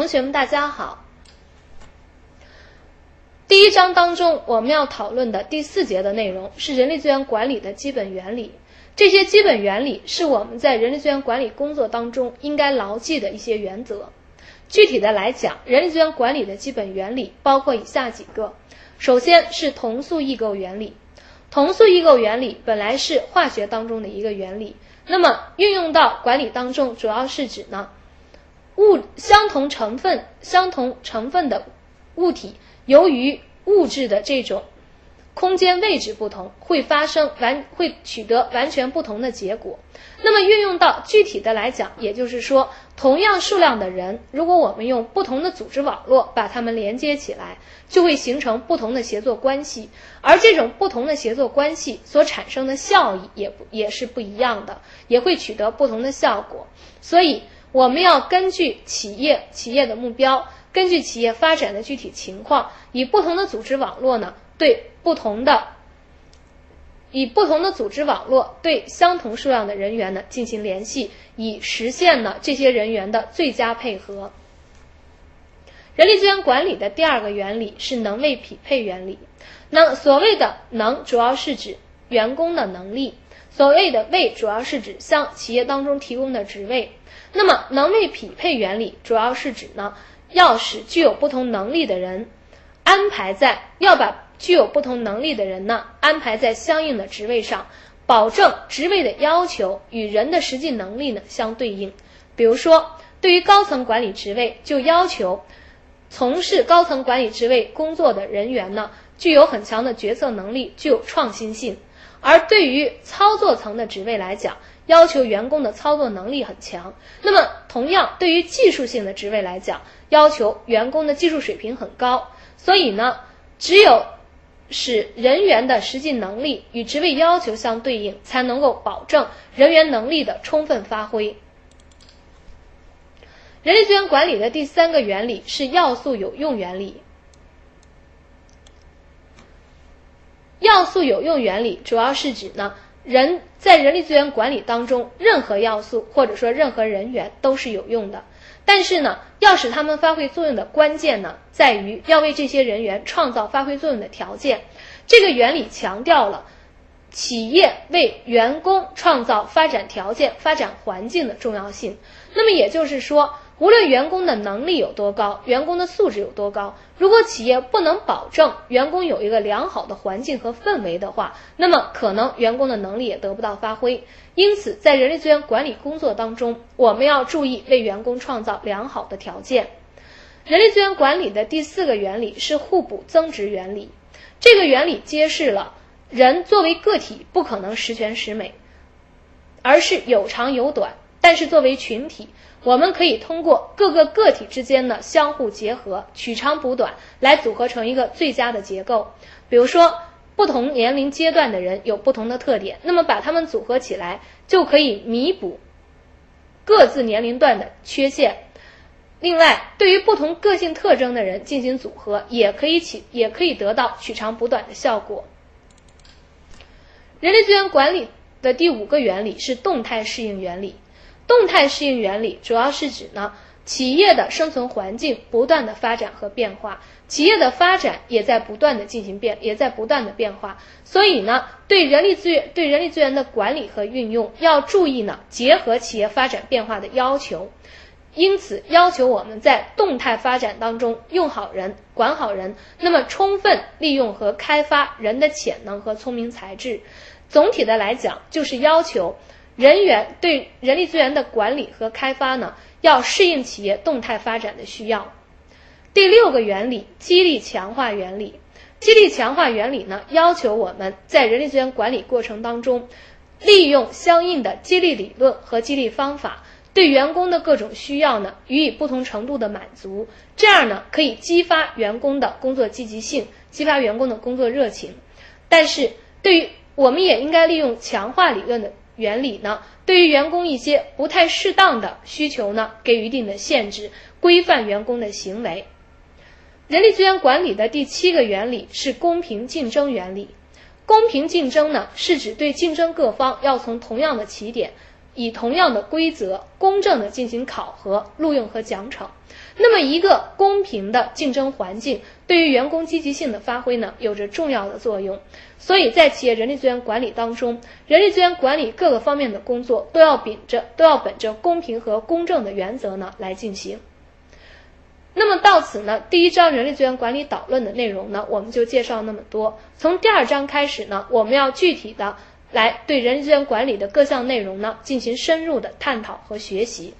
同学们，大家好。第一章当中，我们要讨论的第四节的内容是人力资源管理的基本原理。这些基本原理是我们在人力资源管理工作当中应该牢记的一些原则。具体的来讲，人力资源管理的基本原理包括以下几个：首先是同素异构原理。同素异构原理本来是化学当中的一个原理，那么运用到管理当中，主要是指呢，物相同成分、相同成分的物体，由于物质的这种空间位置不同，会发生完会取得完全不同的结果。那么运用到具体的来讲，也就是说，同样数量的人，如果我们用不同的组织网络把它们连接起来，就会形成不同的协作关系，而这种不同的协作关系所产生的效益也不也是不一样的，也会取得不同的效果。所以，我们要根据企业企业的目标，根据企业发展的具体情况，以不同的组织网络呢，对不同的。以不同的组织网络对相同数量的人员呢进行联系，以实现呢这些人员的最佳配合。人力资源管理的第二个原理是能位匹配原理。那所谓的能，主要是指员工的能力；所谓的位，主要是指向企业当中提供的职位。那么能位匹配原理主要是指呢，要使具有不同能力的人安排在要把。具有不同能力的人呢，安排在相应的职位上，保证职位的要求与人的实际能力呢相对应。比如说，对于高层管理职位，就要求从事高层管理职位工作的人员呢，具有很强的决策能力，具有创新性；而对于操作层的职位来讲，要求员工的操作能力很强。那么，同样对于技术性的职位来讲，要求员工的技术水平很高。所以呢，只有使人员的实际能力与职位要求相对应，才能够保证人员能力的充分发挥。人力资源管理的第三个原理是要素有用原理。要素有用原理主要是指呢，人在人力资源管理当中，任何要素或者说任何人员都是有用的。但是呢，要使他们发挥作用的关键呢，在于要为这些人员创造发挥作用的条件。这个原理强调了企业为员工创造发展条件、发展环境的重要性。那么也就是说。无论员工的能力有多高，员工的素质有多高，如果企业不能保证员工有一个良好的环境和氛围的话，那么可能员工的能力也得不到发挥。因此，在人力资源管理工作当中，我们要注意为员工创造良好的条件。人力资源管理的第四个原理是互补增值原理。这个原理揭示了人作为个体不可能十全十美，而是有长有短。但是作为群体，我们可以通过各个个体之间的相互结合，取长补短，来组合成一个最佳的结构。比如说，不同年龄阶段的人有不同的特点，那么把他们组合起来，就可以弥补各自年龄段的缺陷。另外，对于不同个性特征的人进行组合，也可以起，也可以得到取长补短的效果。人力资源管理的第五个原理是动态适应原理。动态适应原理主要是指呢，企业的生存环境不断的发展和变化，企业的发展也在不断的进行变，也在不断的变化。所以呢，对人力资源对人力资源的管理和运用要注意呢，结合企业发展变化的要求。因此，要求我们在动态发展当中用好人、管好人，那么充分利用和开发人的潜能和聪明才智。总体的来讲，就是要求。人员对人力资源的管理和开发呢，要适应企业动态发展的需要。第六个原理，激励强化原理。激励强化原理呢，要求我们在人力资源管理过程当中，利用相应的激励理论和激励方法，对员工的各种需要呢，予以不同程度的满足。这样呢，可以激发员工的工作积极性，激发员工的工作热情。但是，对于我们也应该利用强化理论的。原理呢，对于员工一些不太适当的需求呢，给予一定的限制，规范员工的行为。人力资源管理的第七个原理是公平竞争原理。公平竞争呢，是指对竞争各方要从同样的起点以同样的规则，公正的进行考核、录用和奖惩。那么，一个公平的竞争环境对于员工积极性的发挥呢，有着重要的作用。所以在企业人力资源管理当中，人力资源管理各个方面的工作都要秉着都要本着公平和公正的原则呢来进行。那么到此呢，第一章人力资源管理导论的内容呢，我们就介绍那么多。从第二章开始呢，我们要具体的来对人力资源管理的各项内容呢进行深入的探讨和学习。